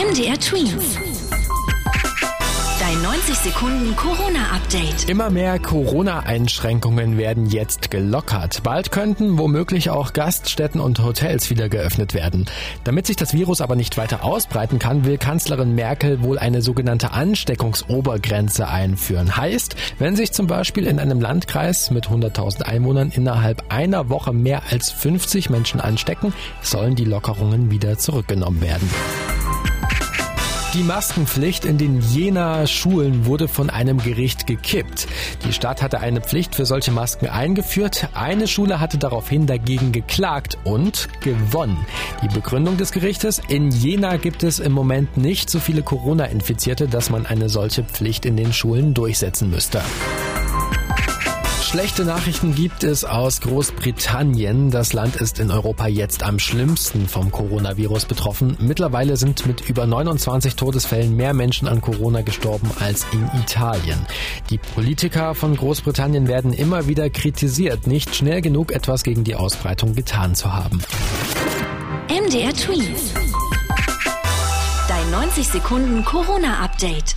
MDR Twins. Dein 90 Sekunden Corona-Update. Immer mehr Corona-Einschränkungen werden jetzt gelockert. Bald könnten womöglich auch Gaststätten und Hotels wieder geöffnet werden. Damit sich das Virus aber nicht weiter ausbreiten kann, will Kanzlerin Merkel wohl eine sogenannte Ansteckungsobergrenze einführen. Heißt, wenn sich zum Beispiel in einem Landkreis mit 100.000 Einwohnern innerhalb einer Woche mehr als 50 Menschen anstecken, sollen die Lockerungen wieder zurückgenommen werden. Die Maskenpflicht in den Jena Schulen wurde von einem Gericht gekippt. Die Stadt hatte eine Pflicht für solche Masken eingeführt. Eine Schule hatte daraufhin dagegen geklagt und gewonnen. Die Begründung des Gerichtes, in Jena gibt es im Moment nicht so viele Corona-Infizierte, dass man eine solche Pflicht in den Schulen durchsetzen müsste. Schlechte Nachrichten gibt es aus Großbritannien. Das Land ist in Europa jetzt am schlimmsten vom Coronavirus betroffen. Mittlerweile sind mit über 29 Todesfällen mehr Menschen an Corona gestorben als in Italien. Die Politiker von Großbritannien werden immer wieder kritisiert, nicht schnell genug etwas gegen die Ausbreitung getan zu haben. MDR Twins. Dein 90 Sekunden Corona-Update.